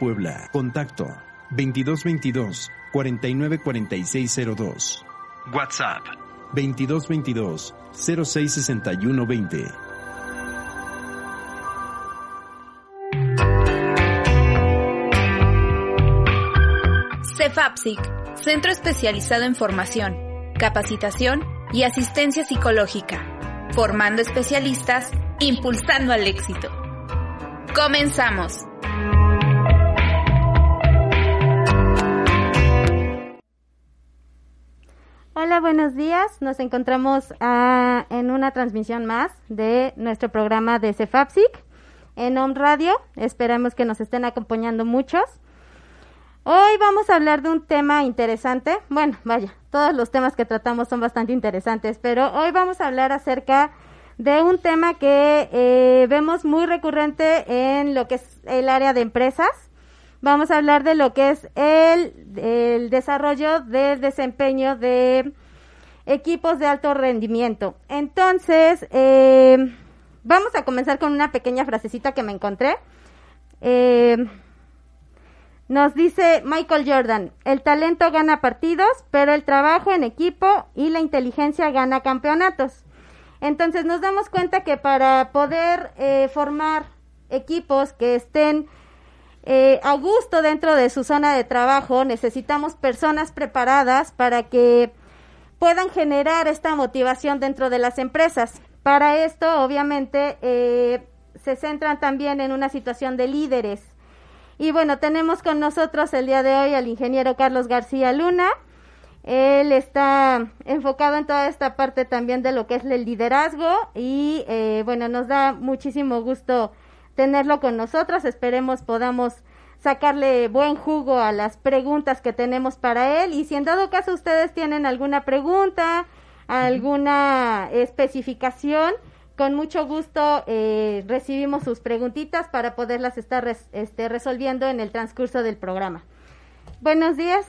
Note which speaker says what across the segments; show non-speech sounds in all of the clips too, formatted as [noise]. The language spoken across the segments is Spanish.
Speaker 1: Puebla. Contacto 2222 494602. WhatsApp 2222 066120.
Speaker 2: CEFAPSIC, Centro Especializado en Formación, Capacitación y Asistencia Psicológica, formando especialistas, impulsando al éxito. Comenzamos.
Speaker 3: Hola, buenos días. Nos encontramos ah, en una transmisión más de nuestro programa de CEFAPSIC en On Radio. Esperamos que nos estén acompañando muchos. Hoy vamos a hablar de un tema interesante. Bueno, vaya, todos los temas que tratamos son bastante interesantes, pero hoy vamos a hablar acerca de un tema que eh, vemos muy recurrente en lo que es el área de empresas vamos a hablar de lo que es el, desarrollo del desempeño de equipos de alto rendimiento. Entonces, eh, vamos a comenzar con una pequeña frasecita que me encontré. Eh, nos dice Michael Jordan, el talento gana partidos, pero el trabajo en equipo y la inteligencia gana campeonatos. Entonces nos damos cuenta que para poder eh, formar equipos que estén eh, a gusto dentro de su zona de trabajo. Necesitamos personas preparadas para que puedan generar esta motivación dentro de las empresas. Para esto, obviamente, eh, se centran también en una situación de líderes. Y bueno, tenemos con nosotros el día de hoy al ingeniero Carlos García Luna. Él está enfocado en toda esta parte también de lo que es el liderazgo y eh, bueno, nos da muchísimo gusto tenerlo con nosotros. Esperemos podamos sacarle buen jugo a las preguntas que tenemos para él y si en dado caso ustedes tienen alguna pregunta, alguna especificación, con mucho gusto eh, recibimos sus preguntitas para poderlas estar este, resolviendo en el transcurso del programa. Buenos días.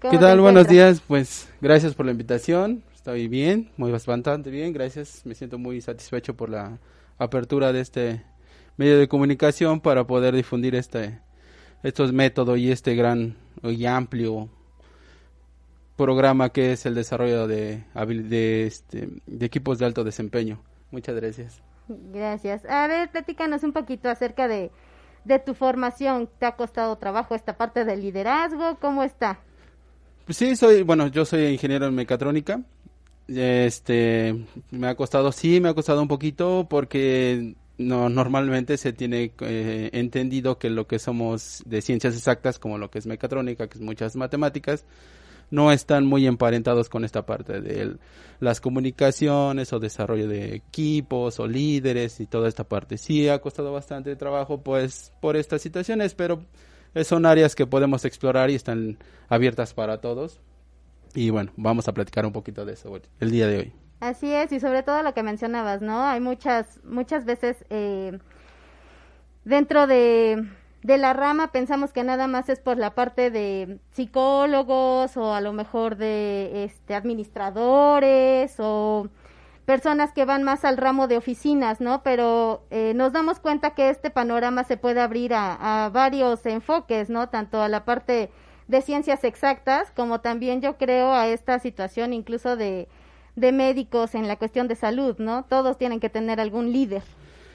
Speaker 4: ¿Qué tal? Buenos días. Pues gracias por la invitación. Estoy bien, muy bastante bien. Gracias. Me siento muy satisfecho por la apertura de este medio de comunicación para poder difundir este estos métodos y este gran y amplio programa que es el desarrollo de, de, este, de equipos de alto desempeño. Muchas gracias.
Speaker 3: Gracias. A ver, platícanos un poquito acerca de, de tu formación. ¿Te ha costado trabajo esta parte del liderazgo? ¿Cómo está?
Speaker 4: Pues sí, soy, bueno, yo soy ingeniero en mecatrónica. Este, me ha costado, sí, me ha costado un poquito porque no normalmente se tiene eh, entendido que lo que somos de ciencias exactas como lo que es mecatrónica que es muchas matemáticas no están muy emparentados con esta parte de las comunicaciones o desarrollo de equipos o líderes y toda esta parte. Sí ha costado bastante trabajo pues por estas situaciones pero son áreas que podemos explorar y están abiertas para todos. Y bueno vamos a platicar un poquito de eso el día de hoy
Speaker 3: Así es, y sobre todo lo que mencionabas, ¿no? Hay muchas, muchas veces eh, dentro de, la rama pensamos que nada más es por la parte de psicólogos o a lo mejor de este, administradores o personas que van más al ramo de oficinas, ¿no? Pero eh, nos damos cuenta que este panorama se puede abrir a, a varios enfoques, ¿no? Tanto a la parte de ciencias exactas como también yo creo a esta situación incluso de de médicos en la cuestión de salud, ¿no? Todos tienen que tener algún líder.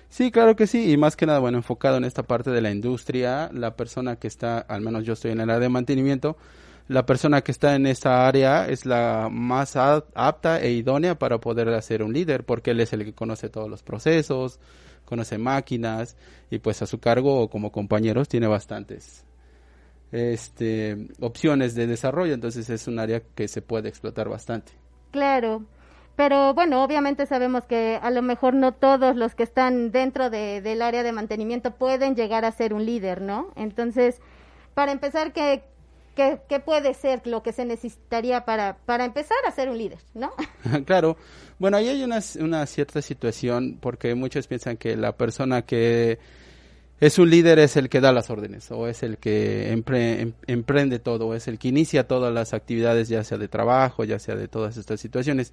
Speaker 4: Sí, claro que sí, y más que nada, bueno, enfocado en esta parte de la industria, la persona que está, al menos yo estoy en el área de mantenimiento, la persona que está en esa área es la más apta e idónea para poder hacer un líder, porque él es el que conoce todos los procesos, conoce máquinas, y pues a su cargo como compañeros tiene bastantes este, opciones de desarrollo, entonces es un área que se puede explotar bastante.
Speaker 3: Claro, pero bueno, obviamente sabemos que a lo mejor no todos los que están dentro de, del área de mantenimiento pueden llegar a ser un líder, ¿no? Entonces, para empezar, ¿qué, qué, puede ser lo que se necesitaría para, para empezar a ser un líder, ¿no? [laughs]
Speaker 4: claro, bueno, ahí hay una, una cierta situación porque muchos piensan que la persona que es un líder es el que da las órdenes o es el que em, emprende todo, o es el que inicia todas las actividades, ya sea de trabajo, ya sea de todas estas situaciones.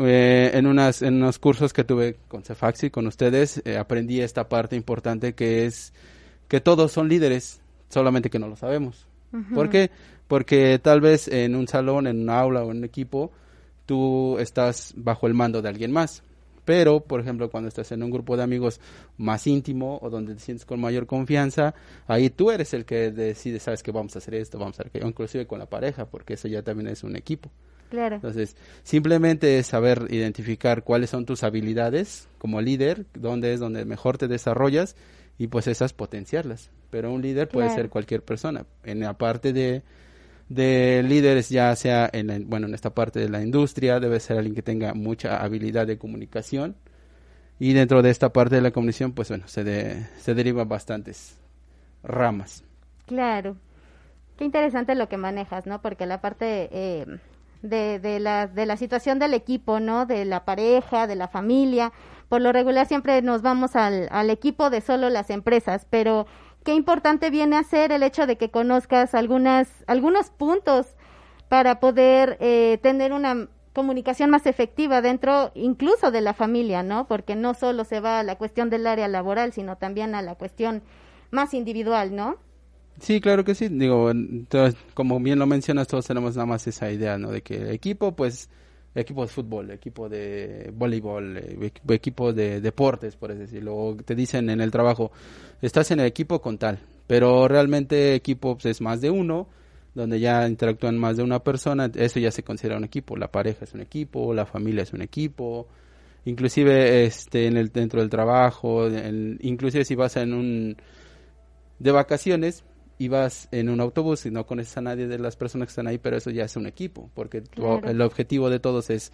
Speaker 4: Eh, en, unas, en unos cursos que tuve con Cefaxi, con ustedes, eh, aprendí esta parte importante que es que todos son líderes, solamente que no lo sabemos. ¿Por qué? Porque tal vez en un salón, en un aula o en un equipo, tú estás bajo el mando de alguien más. Pero, por ejemplo, cuando estás en un grupo de amigos más íntimo o donde te sientes con mayor confianza, ahí tú eres el que decide, sabes que vamos a hacer esto, vamos a hacer aquello, inclusive con la pareja, porque eso ya también es un equipo.
Speaker 3: Claro.
Speaker 4: Entonces, simplemente es saber identificar cuáles son tus habilidades como líder, dónde es donde mejor te desarrollas y pues esas potenciarlas. Pero un líder puede ser cualquier persona. En la parte de, de líderes, ya sea en, bueno, en esta parte de la industria, debe ser alguien que tenga mucha habilidad de comunicación. Y dentro de esta parte de la comunicación, pues bueno, se, de, se derivan bastantes ramas.
Speaker 3: Claro. Qué interesante lo que manejas, ¿no? Porque la parte eh, de, de, la, de la situación del equipo, ¿no? De la pareja, de la familia. Por lo regular siempre nos vamos al, al equipo de solo las empresas, pero qué importante viene a ser el hecho de que conozcas algunas, algunos puntos para poder eh, tener una comunicación más efectiva dentro incluso de la familia, ¿no? Porque no solo se va a la cuestión del área laboral, sino también a la cuestión más individual, ¿no?
Speaker 4: Sí, claro que sí. Digo, entonces, como bien lo mencionas, todos tenemos nada más esa idea, ¿no? De que el equipo, pues, equipo de fútbol, equipo de voleibol, eh, equipo de deportes, por así decirlo. te dicen en el trabajo, estás en el equipo con tal, pero realmente equipo pues, es más de uno, donde ya interactúan más de una persona, eso ya se considera un equipo. La pareja es un equipo, la familia es un equipo, inclusive este en el dentro del trabajo, inclusive si vas en un de vacaciones, y vas en un autobús y no conoces a nadie de las personas que están ahí, pero eso ya es un equipo, porque el objetivo de todos es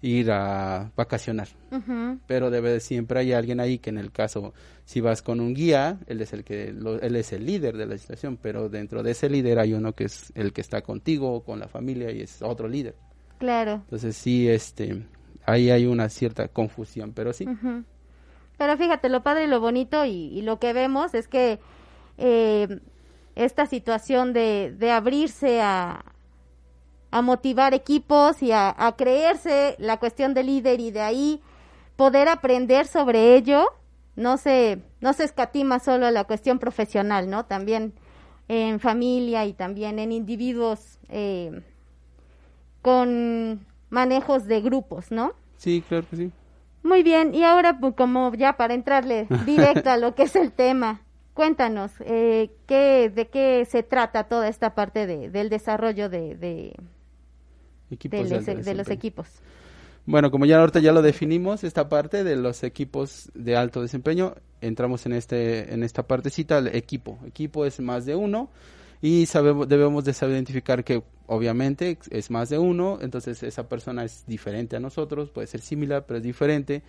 Speaker 4: ir a vacacionar. Pero debe siempre hay alguien ahí que en el caso si vas con un guía, él es el que él es el líder de la situación, pero dentro de ese líder hay uno que es el que está contigo con la familia y es otro líder.
Speaker 3: Claro.
Speaker 4: Entonces sí este ahí hay una cierta confusión, pero sí.
Speaker 3: Pero fíjate, lo padre y lo bonito y, y lo que vemos es que eh, esta situación de, de abrirse a, a motivar equipos y a, a, creerse la cuestión del líder y de ahí poder aprender sobre ello, no se, no se escatima solo a la cuestión profesional, ¿no? También en familia y también en individuos eh, con manejos de grupos, ¿no?
Speaker 4: Sí, claro que sí.
Speaker 3: Muy bien, y ahora pues, como ya para entrarle directo a lo que es el tema, cuéntanos, eh, ¿qué, ¿de qué se trata toda esta parte de, del desarrollo de, de, de, los equipos?
Speaker 4: Bueno, como ya ahorita ya lo definimos, esta parte de los equipos de alto desempeño, entramos en este en esta partecita, el equipo. Equipo es más de uno y sabemos debemos de saber identificar que obviamente es más de uno, entonces esa persona es diferente a nosotros, puede ser similar, pero es diferente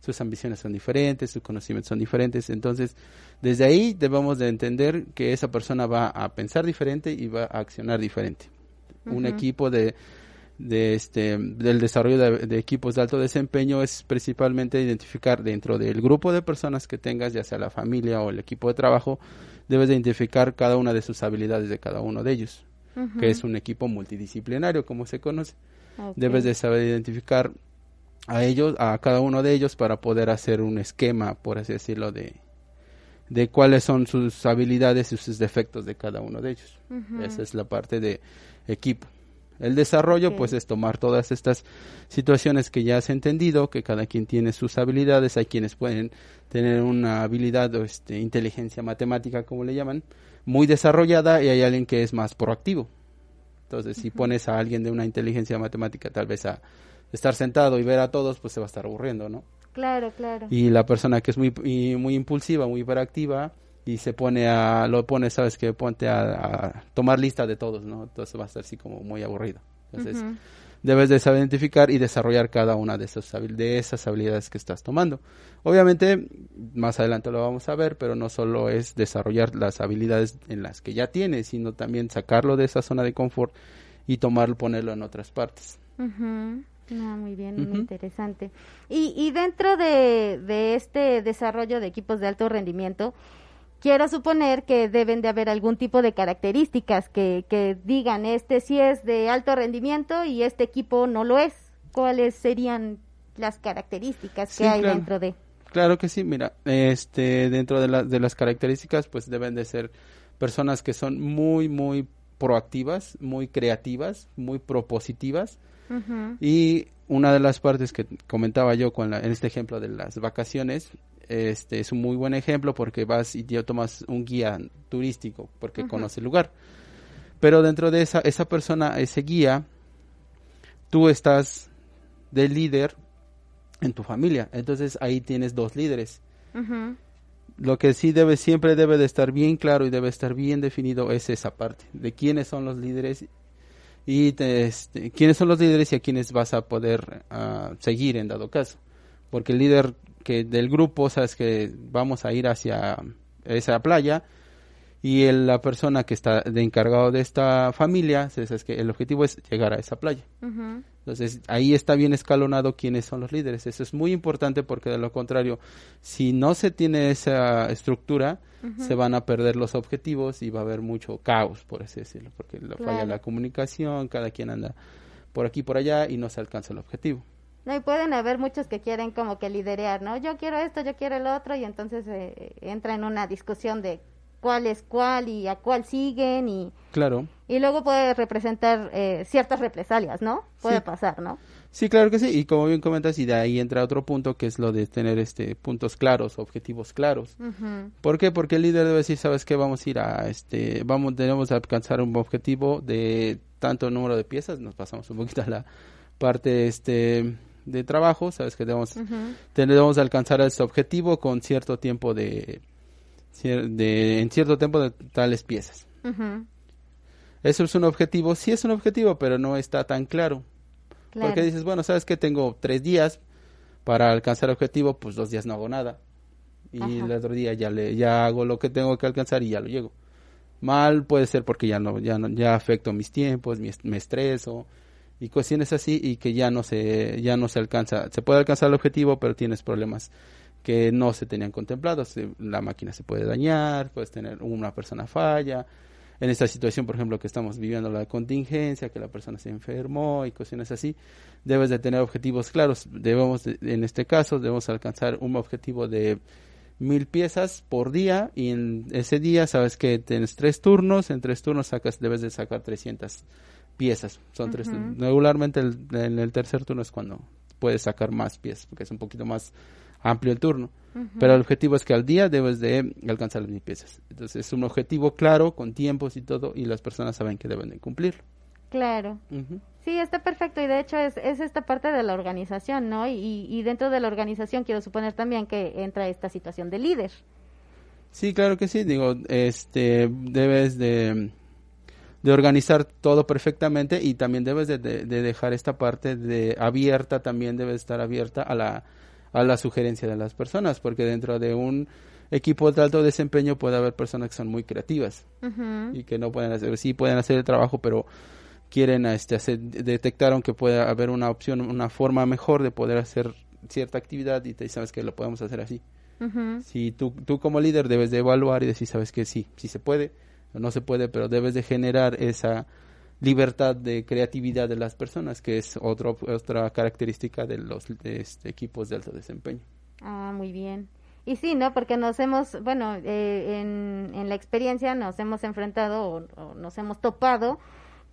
Speaker 4: sus ambiciones son diferentes, sus conocimientos son diferentes. Entonces, desde ahí debemos de entender que esa persona va a pensar diferente y va a accionar diferente. Un equipo de, de este, del desarrollo de, equipos de alto desempeño es principalmente identificar dentro del grupo de personas que tengas, ya sea la familia o el equipo de trabajo, debes de identificar cada una de sus habilidades de cada uno de ellos, que es un equipo multidisciplinario, como se conoce. Debes de saber identificar a ellos, a cada uno de ellos para poder hacer un esquema, por así decirlo, de, de cuáles son sus habilidades y sus defectos de cada uno de ellos. Esa es la parte de equipo. El desarrollo, pues, es tomar todas estas situaciones que ya has entendido, que cada quien tiene sus habilidades, hay quienes pueden tener una habilidad o este, inteligencia matemática, como le llaman, muy desarrollada y hay alguien que es más proactivo. Entonces, si pones a alguien de una inteligencia matemática, tal vez a estar sentado y ver a todos, pues se va a estar aburriendo, ¿no?
Speaker 3: Claro, claro.
Speaker 4: Y la persona que es muy, muy impulsiva, muy hiperactiva, y se pone a, lo pone, sabes que ponte a, tomar lista de todos, ¿no? Entonces va a estar así como muy aburrido. Entonces, debes de saber identificar y desarrollar cada una de esas, de esas habilidades que estás tomando. Obviamente, más adelante lo vamos a ver, pero no solo es desarrollar las habilidades en las que ya tienes, sino también sacarlo de esa zona de confort y tomarlo, ponerlo en otras partes.
Speaker 3: Ah, muy bien, muy interesante. Y, y dentro de, de este desarrollo de equipos de alto rendimiento, quiero suponer que deben de haber algún tipo de características que, que digan, este sí es de alto rendimiento y este equipo no lo es. ¿Cuáles serían las características que hay dentro de?
Speaker 4: Claro que sí, mira, este, dentro de, de las características, pues deben de ser personas que son muy, muy proactivas, muy creativas, muy propositivas. Y una de las partes que comentaba yo con en este ejemplo de las vacaciones, este es un muy buen ejemplo porque vas y ya tomas un guía turístico porque conoce el lugar. Pero dentro de esa, esa persona, ese guía, tú estás de líder en tu familia. Entonces ahí tienes dos líderes. Lo que sí debe, siempre debe de estar bien claro y debe estar bien definido es esa parte de quiénes son los líderes y este, quiénes son los líderes y a quiénes vas a poder uh, seguir en dado caso. Porque el líder que del grupo, sabes que vamos a ir hacia esa playa, y el, la persona que está de encargado de esta familia, es que el objetivo es llegar a esa playa. Entonces, ahí está bien escalonado quiénes son los líderes. Eso es muy importante porque de lo contrario, si no se tiene esa estructura, se van a perder los objetivos y va a haber mucho caos, por así decirlo, porque la falla la comunicación, cada quien anda por aquí por allá y no se alcanza el objetivo.
Speaker 3: No, y pueden haber muchos que quieren como que liderear, ¿no? Yo quiero esto, yo quiero el otro, y entonces eh, entra en una discusión de cuál es cuál y a cuál siguen y
Speaker 4: claro.
Speaker 3: y luego puede representar eh, ciertas represalias no puede pasar no
Speaker 4: sí claro que sí. Y como bien comentas y de ahí entra otro punto que es lo de tener este puntos claros objetivos claros. ¿por qué? porque el líder debe decir sabes qué vamos a ir a este vamos tenemos a alcanzar un objetivo de tanto número de piezas nos pasamos un poquito a la parte este de trabajo sabes que debemos tenemos a alcanzar ese objetivo con cierto tiempo de de, en cierto tiempo de tales piezas. Eso es un objetivo, sí es un objetivo, pero no está tan claro. Porque dices, bueno, sabes que tengo tres días para alcanzar el objetivo, pues dos días no hago nada. Y el otro día ya le, ya hago lo que tengo que alcanzar y ya lo llego. Mal puede ser porque ya no, ya no, ya afecto mis tiempos, me estreso y cuestiones así y que ya no se, ya no se alcanza, se puede alcanzar el objetivo, pero tienes problemas que no se tenían contemplados. La máquina se puede dañar, puedes tener una persona falla. En esta situación, por ejemplo, que estamos viviendo la contingencia, que la persona se enfermó y cuestiones así, debes de tener objetivos claros. Debemos, en este caso, debemos alcanzar un objetivo de mil piezas por día y en ese día sabes que tienes tres turnos, en tres turnos sacas, debes de sacar 300 piezas. Son tres Regularmente en el tercer turno es cuando puedes sacar más piezas, porque es un poquito más amplio el turno. Pero el objetivo es que al día debes de alcanzar las piezas. Entonces es un objetivo claro, con tiempos y todo, y las personas saben que deben de cumplirlo.
Speaker 3: Claro. Sí, está perfecto y de hecho es, es esta parte de la organización, ¿no? Y, y dentro de la organización quiero suponer también que entra esta situación de líder.
Speaker 4: Sí, claro que sí. Digo, este, debes de, de organizar todo perfectamente y también debes de, de, de dejar esta parte de abierta, también debe estar abierta a la a la sugerencia de las personas, porque dentro de un equipo de alto desempeño puede haber personas que son muy creativas y que no pueden hacer, sí pueden hacer el trabajo, pero quieren este, hacer, detectaron que puede haber una opción, una forma mejor de poder hacer cierta actividad y te sabes que lo podemos hacer así. Si tú, tú como líder debes de evaluar y decir, sabes que sí, sí se puede, o no se puede, pero debes de generar esa libertad de creatividad de las personas, que es otro, otra característica de los este, equipos de alto desempeño.
Speaker 3: Ah, muy bien. Y sí, ¿no? Porque nos hemos, bueno, eh, en, en, la experiencia nos hemos enfrentado o, nos hemos topado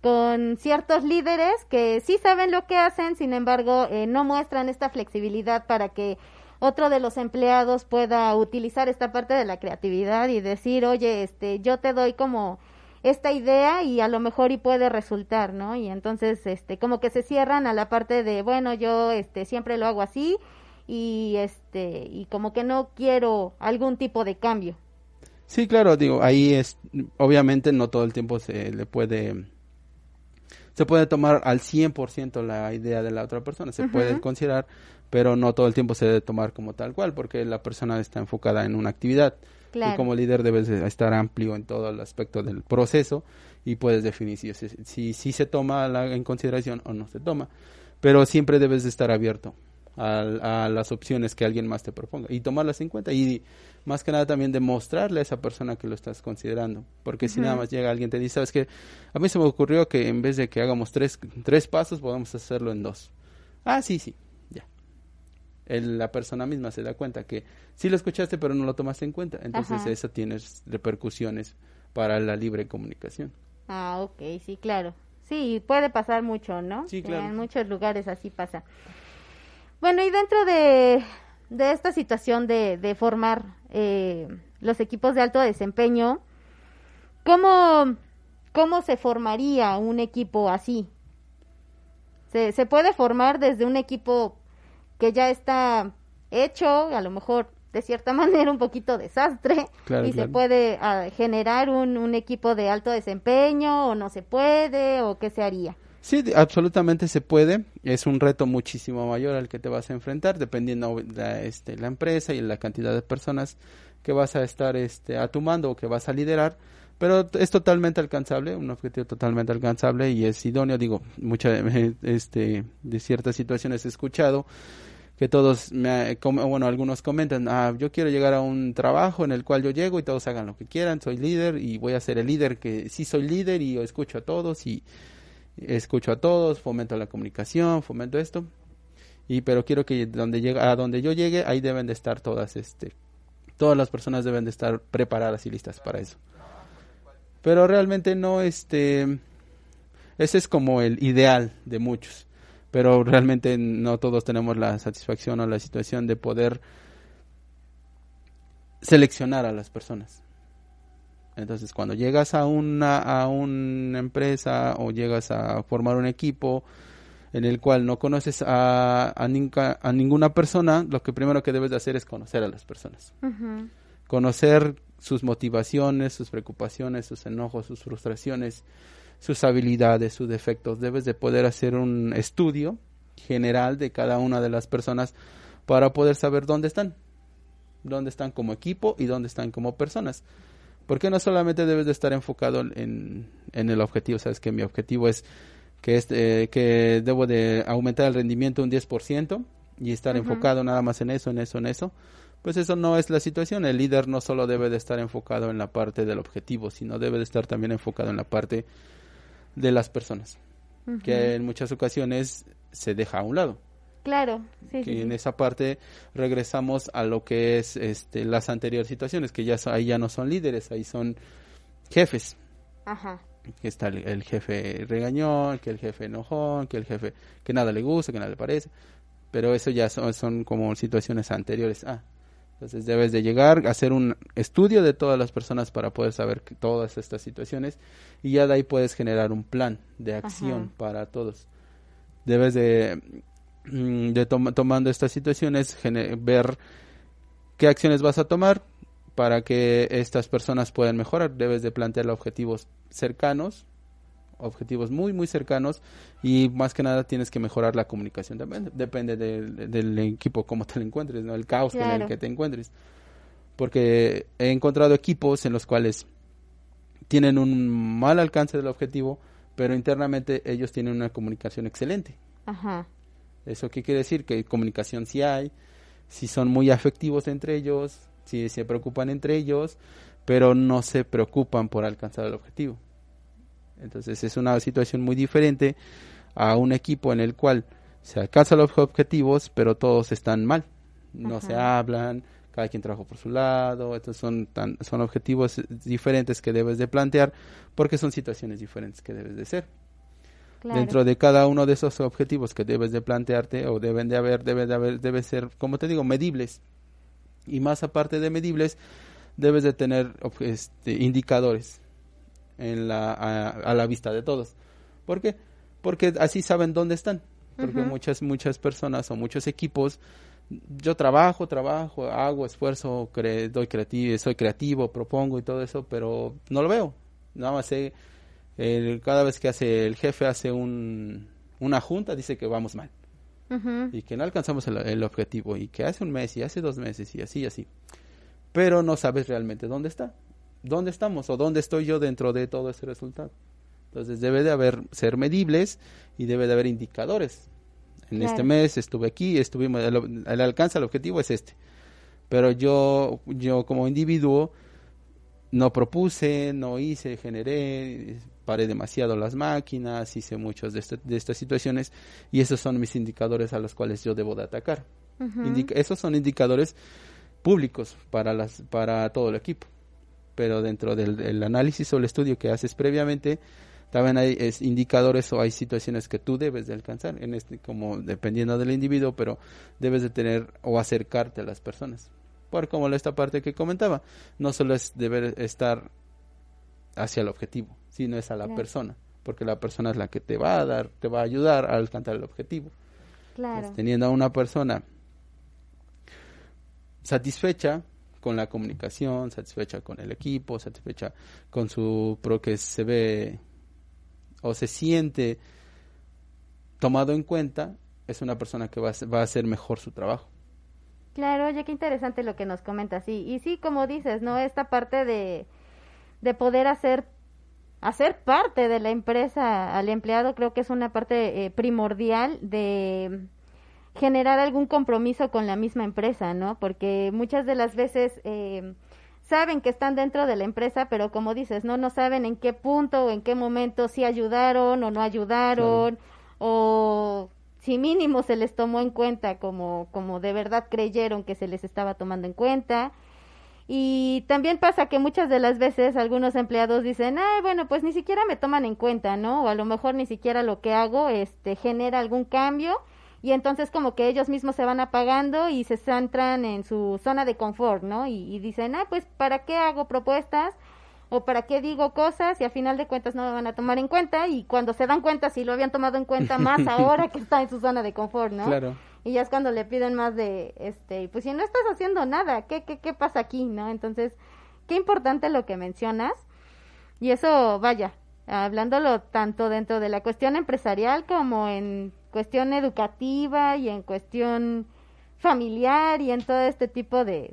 Speaker 3: con ciertos líderes que sí saben lo que hacen, sin embargo, eh, no muestran esta flexibilidad para que otro de los empleados pueda utilizar esta parte de la creatividad y decir, oye, este, yo te doy como esta idea y a lo mejor y puede resultar, ¿no? Y entonces, este, como que se cierran a la parte de, bueno, yo, este, siempre lo hago así y, este, y como que no quiero algún tipo de cambio.
Speaker 4: Sí, claro, digo, ahí es, obviamente no todo el tiempo se le puede, se puede tomar al 100% la idea de la otra persona, se puede considerar, pero no todo el tiempo se debe tomar como tal cual, porque la persona está enfocada en una actividad. Y como líder debes estar amplio en todo el aspecto del proceso y puedes definir si, si, si se toma en consideración o no se toma. Pero siempre debes de estar abierto a, las opciones que alguien más te proponga y tomarlas en cuenta y más que nada también demostrarle a esa persona que lo estás considerando. Porque si nada más llega alguien te dice sabes que a mí se me ocurrió que en vez de que hagamos tres, tres pasos podamos hacerlo en dos ah sí sí la persona misma se da cuenta que sí lo escuchaste pero no lo tomaste en cuenta. Entonces eso tiene repercusiones para la libre comunicación.
Speaker 3: Ah, ok, sí, claro. Sí, puede pasar mucho, ¿no?
Speaker 4: Sí, claro.
Speaker 3: En muchos lugares así pasa. Bueno, y dentro de, de esta situación de, de formar eh, los equipos de alto desempeño, ¿cómo, ¿cómo se formaría un equipo así? Se, se puede formar desde un equipo que ya está hecho, a lo mejor de cierta [laughs] manera un poquito desastre y se puede ah, generar un, un, equipo de alto desempeño o no se puede o qué se haría.
Speaker 4: Sí, absolutamente se puede. Es un reto muchísimo mayor al que te vas a enfrentar dependiendo de la, este, la empresa y la cantidad de personas que vas a estar este, a tu mando o que vas a liderar. Pero es totalmente alcanzable, un objetivo totalmente alcanzable y es idóneo. Digo, muchas [laughs] este, de ciertas situaciones he escuchado que todos, me, bueno, algunos comentan, ah, yo quiero llegar a un trabajo en el cual yo llego y todos hagan lo que quieran, soy líder y voy a ser el líder que sí soy líder y escucho a todos y escucho a todos, fomento la comunicación, fomento esto, y pero quiero que donde llega, a donde yo llegue, ahí deben de estar todas, este, todas las personas deben de estar preparadas y listas para eso. Pero realmente no, este, ese es como el ideal de muchos pero realmente no todos tenemos la satisfacción o la situación de poder seleccionar a las personas. Entonces, cuando llegas a una, a una empresa o llegas a formar un equipo en el cual no conoces a, a, a ninguna persona, lo que primero que debes de hacer es conocer a las personas. Conocer sus motivaciones, sus preocupaciones, sus enojos, sus frustraciones, sus habilidades, sus defectos. Debes de poder hacer un estudio general de cada una de las personas para poder saber dónde están, dónde están como equipo y dónde están como personas. Porque no solamente debes de estar enfocado en, en el objetivo, sabes que mi objetivo es que, este, que debo de aumentar el rendimiento un 10% y estar enfocado nada más en eso, en eso, en eso. Pues eso no es la situación. El líder no solo debe de estar enfocado en la parte del objetivo, sino debe de estar también enfocado en la parte de las personas, que en muchas ocasiones se deja a un lado.
Speaker 3: Claro,
Speaker 4: sí, que en esa parte regresamos a lo que es este, las anteriores situaciones, que ya ahí ya no son líderes, ahí son jefes.
Speaker 3: Ajá.
Speaker 4: Que está el, jefe regañón, que el jefe enojón, que el jefe que nada le gusta, que nada le parece. Pero eso ya son, son como situaciones anteriores. Ah, entonces debes de llegar a hacer un estudio de todas las personas para poder saber todas estas situaciones y ya de ahí puedes generar un plan de acción para todos. Debes de, mm, de tomando estas situaciones ver qué acciones vas a tomar para que estas personas puedan mejorar. Debes de plantear objetivos cercanos objetivos muy, muy cercanos y más que nada tienes que mejorar la comunicación. Depende, depende del, equipo, cómo te lo encuentres, ¿no? el caos en el que te encuentres. Porque he encontrado equipos en los cuales tienen un mal alcance del objetivo, pero internamente ellos tienen una comunicación excelente.
Speaker 3: Ajá.
Speaker 4: ¿Eso qué quiere decir? Que comunicación sí hay, si son muy afectivos entre ellos, si se preocupan entre ellos, pero no se preocupan por alcanzar el objetivo. Entonces es una situación muy diferente a un equipo en el cual se alcanzan los objetivos, pero todos están mal. No se hablan, cada quien trabaja por su lado. Estos son, tan, son objetivos diferentes que debes de plantear porque son situaciones diferentes que debes de ser. Dentro de cada uno de esos objetivos que debes de plantearte o deben de haber, debe de haber, debe ser, como te digo, medibles. Y más aparte de medibles, debes de tener este, indicadores en la, a, la vista de todos. ¿Por qué? Porque así saben dónde están. Porque muchas, muchas personas o muchos equipos, yo trabajo, trabajo, hago esfuerzo, doy creativo, soy creativo, propongo y todo eso, pero no lo veo. Nada más sé, cada vez que hace el jefe hace un, una junta, dice que vamos mal. Y que no alcanzamos el, el, objetivo. Y que hace un mes y hace dos meses y así y así. Pero no sabes realmente dónde está dónde estamos o dónde estoy yo dentro de todo ese resultado. Entonces debe de haber ser medibles y debe de haber indicadores. En este mes estuve aquí, estuvimos el, el, alcance, el objetivo es este. Pero yo yo como individuo no propuse, no hice, generé, paré demasiado las máquinas, hice muchas de, este, de estas situaciones y esos son mis indicadores a los cuales yo debo de atacar. esos son indicadores públicos para, las, para todo el equipo. Pero dentro del, análisis o el estudio que haces previamente, también hay indicadores o hay situaciones que tú debes de alcanzar, en este, como dependiendo del individuo, pero debes de tener o acercarte a las personas. Por como esta parte que comentaba, no solo es deber estar hacia el objetivo, sino es a la persona, porque la persona es la que te va a dar, te va a ayudar a alcanzar el objetivo. Claro. teniendo a una persona satisfecha con la comunicación, satisfecha con el equipo, satisfecha con su pro que se ve o se siente tomado en cuenta, es una persona que va a, va a hacer mejor su trabajo.
Speaker 3: Claro, oye, qué interesante lo que nos comentas. Sí, y sí, como dices, ¿no? Esta parte de, de poder hacer hacer parte de la empresa al empleado creo que es una parte eh, primordial de generar algún compromiso con la misma empresa, ¿no? Porque muchas de las veces eh, saben que están dentro de la empresa, pero como dices, no, no saben en qué punto o en qué momento sí ayudaron o no ayudaron, o si mínimo se les tomó en cuenta como, como de verdad creyeron que se les estaba tomando en cuenta. Y también pasa que muchas de las veces algunos empleados dicen, ah, bueno, pues ni siquiera me toman en cuenta, ¿no? O a lo mejor ni siquiera lo que hago este, genera algún cambio y entonces como que ellos mismos se van apagando y se centran en su zona de confort, ¿no? Y, dicen, ah, pues ¿para qué hago propuestas? o para qué digo cosas y a final de cuentas no me van a tomar en cuenta y cuando se dan cuenta si lo habían tomado en cuenta más [laughs] ahora que está en su zona de confort, ¿no? Claro. Y ya es cuando le piden más de, este, pues si no estás haciendo nada, ¿qué, qué, qué pasa aquí, no? Entonces, qué importante lo que mencionas y eso, vaya, hablándolo tanto dentro de la cuestión empresarial como en cuestión educativa y en cuestión familiar y en todo este tipo de,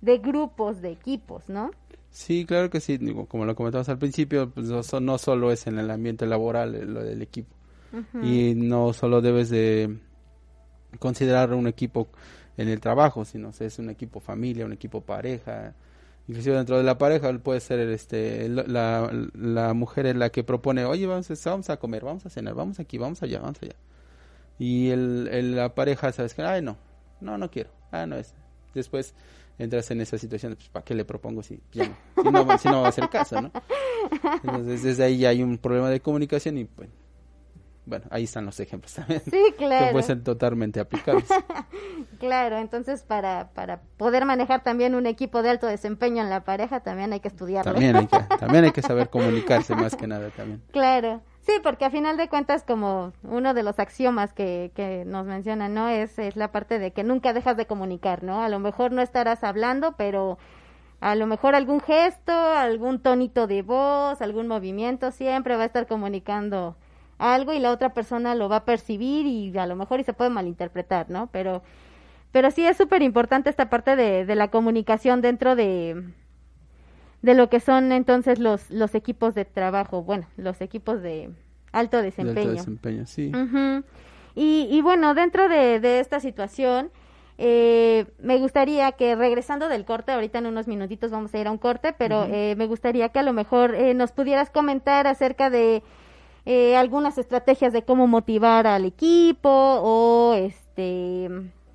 Speaker 3: de grupos, de equipos, ¿no?
Speaker 4: Sí, claro que sí, como lo comentamos al principio, pues no, solo es en el ambiente laboral eh, lo del equipo. Y no solo debes de considerar un equipo en el trabajo, sino que es un equipo familia, un equipo pareja, inclusive dentro de la pareja puede ser este la, la mujer es la que propone, oye, vamos, vamos a comer, vamos a cenar, vamos aquí, vamos allá, vamos allá y el, la pareja, ¿sabes que Ay, no, no, no quiero. Ah, no es. Después entras en esa situación, pues, ¿para qué le propongo si, ya no, si, no, si no va a hacer caso, ¿no? Entonces, desde ahí ya hay un problema de comunicación y, pues, bueno, ahí están los ejemplos también.
Speaker 3: Sí, claro.
Speaker 4: Que pueden ser totalmente aplicables. [laughs]
Speaker 3: claro, entonces para, para poder manejar también un equipo de alto desempeño en la pareja también hay que estudiarlo.
Speaker 4: También hay que, [laughs] también hay que saber comunicarse más que nada también.
Speaker 3: Claro. Sí, porque a final de cuentas, como uno de los axiomas que, que nos mencionan, ¿no? Es, es la parte de que nunca dejas de comunicar, ¿no? A lo mejor no estarás hablando, pero a lo mejor algún gesto, algún tonito de voz, algún movimiento, siempre va a estar comunicando algo y la otra persona lo va a percibir y a lo mejor y se puede malinterpretar, ¿no? Pero, pero sí es súper importante esta parte de, de la comunicación dentro de, de lo que son entonces los, los equipos de trabajo, bueno, los equipos de alto desempeño. alto
Speaker 4: desempeño, sí.
Speaker 3: y, y, bueno, dentro de, de esta situación, eh, me gustaría que regresando del corte, ahorita en unos minutitos vamos a ir a un corte, pero eh, me gustaría que a lo mejor eh, nos pudieras comentar acerca de eh, algunas estrategias de cómo motivar al equipo o este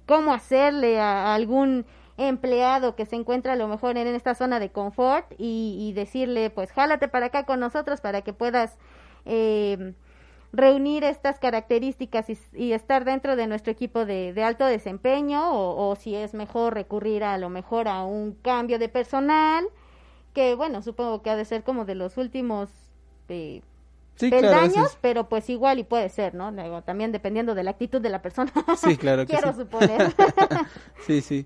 Speaker 3: cómo hacerle a algún empleado que se encuentra a lo mejor en esta zona de confort y, decirle, pues jálate para acá con nosotros para que puedas eh, reunir estas características y, estar dentro de nuestro equipo de, alto desempeño o, si es mejor recurrir a, lo mejor a un cambio de personal que bueno, supongo que ha de ser como de los últimos eh, peldaños, pero pues igual y puede ser, ¿no? también dependiendo de la actitud de la persona.
Speaker 4: Sí, claro que [laughs]
Speaker 3: Quiero suponer. [laughs]
Speaker 4: sí, sí.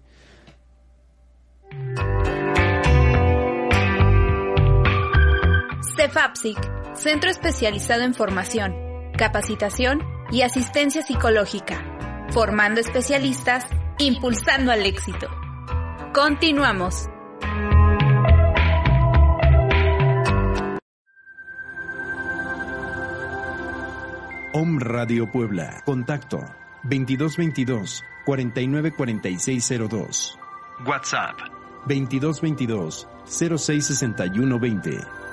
Speaker 2: CEFAPSIC, Centro Especializado en Formación, Capacitación y Asistencia Psicológica, formando especialistas, impulsando al éxito. Continuamos.
Speaker 1: Om Radio Puebla. Contacto 2222 494602. WhatsApp 2222 066120.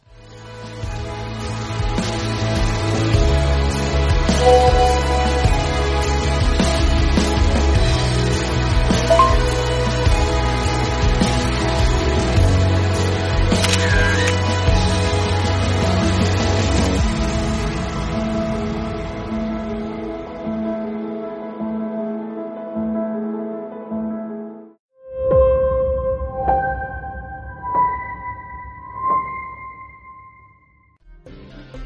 Speaker 5: Thank you.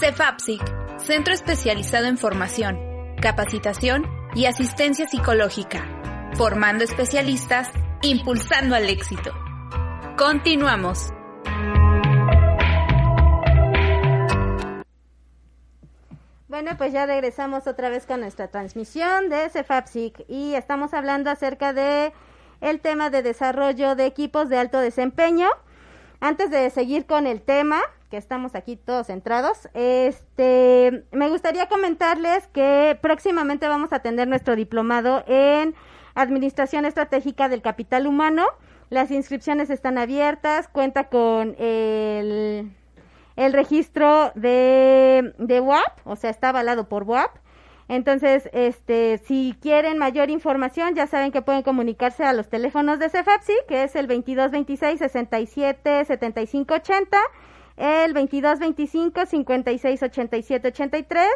Speaker 2: CEFAPSIC, Centro Especializado en Formación, Capacitación y Asistencia Psicológica, formando especialistas, impulsando al éxito. Continuamos.
Speaker 3: Bueno, pues ya regresamos otra vez con nuestra transmisión de CEFAPSIC y estamos hablando acerca de el tema de desarrollo de equipos de alto desempeño. Antes de seguir con el tema, que estamos aquí todos centrados. Este, me gustaría comentarles que próximamente vamos a tener nuestro diplomado en Administración Estratégica del Capital Humano. Las inscripciones están abiertas, cuenta con el, el registro de, de WAP, o sea, está avalado por WAP. Entonces, este, si quieren mayor información, ya saben que pueden comunicarse a los teléfonos de CEFAPSI, que es el 2226 67 75 80 el 2225 56 87 83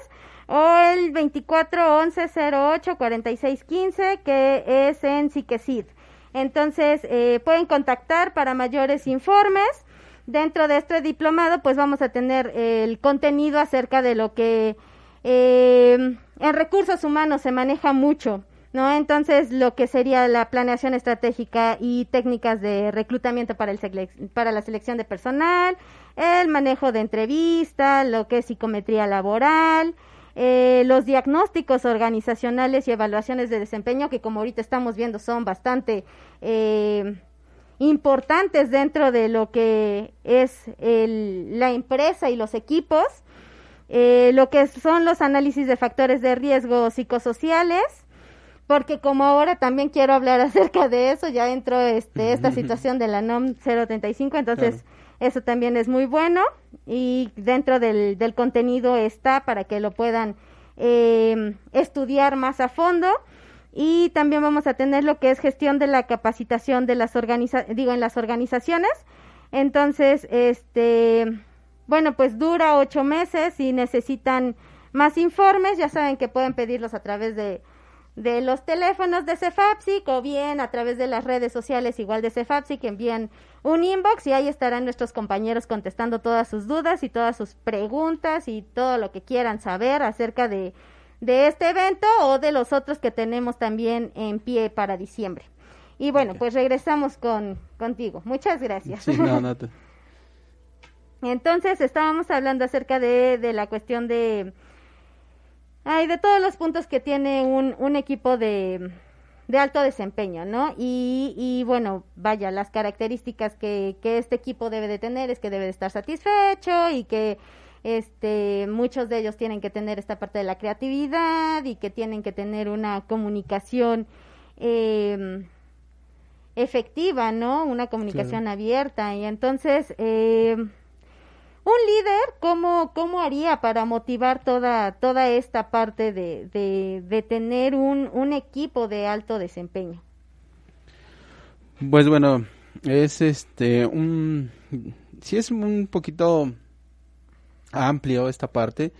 Speaker 3: o el 24 11 08 46 15 que es en Siquesid. Entonces eh, pueden contactar para mayores informes. Dentro de este diplomado pues vamos a tener el contenido acerca de lo que eh, en recursos humanos se maneja mucho. ¿No? Entonces, lo que sería la planeación estratégica y técnicas de reclutamiento para, el para la selección de personal, el manejo de entrevista, lo que es psicometría laboral, eh, los diagnósticos organizacionales y evaluaciones de desempeño, que como ahorita estamos viendo son bastante eh, importantes dentro de lo que es el, la empresa y los equipos, eh, lo que son los análisis de factores de riesgo psicosociales, porque como ahora también quiero hablar [laughs] acerca de eso, ya entró este, esta situación de la NOM 035, entonces eso también es muy bueno y dentro del, del contenido está para que lo puedan eh, estudiar más a fondo y también vamos a tener lo que es gestión de la capacitación de las organiza digo en las organizaciones. Entonces este bueno pues dura ocho meses y necesitan más informes ya saben que pueden pedirlos a través de de los teléfonos de Cefapsic o bien a través de las redes sociales igual de Cefapsic envían un inbox y ahí estarán nuestros compañeros contestando todas sus dudas y todas sus preguntas y todo lo que quieran saber acerca de, de este evento o de los otros que tenemos también en pie para diciembre. Y bueno, pues regresamos con contigo. Muchas gracias. [laughs] Entonces estábamos hablando acerca de, de la cuestión de Ay, de todos los puntos que tiene un, un equipo de, de alto desempeño, ¿no? Y, y bueno, vaya, las características que, que este equipo debe de tener es que debe de estar satisfecho y que este muchos de ellos tienen que tener esta parte de la creatividad y que tienen que tener una comunicación eh, efectiva, ¿no? Una comunicación abierta y entonces eh, un líder, ¿cómo, ¿cómo haría para motivar toda, toda esta parte de, de, tener un, un equipo de alto desempeño?
Speaker 4: Pues bueno, es este un sí es un poquito amplio esta parte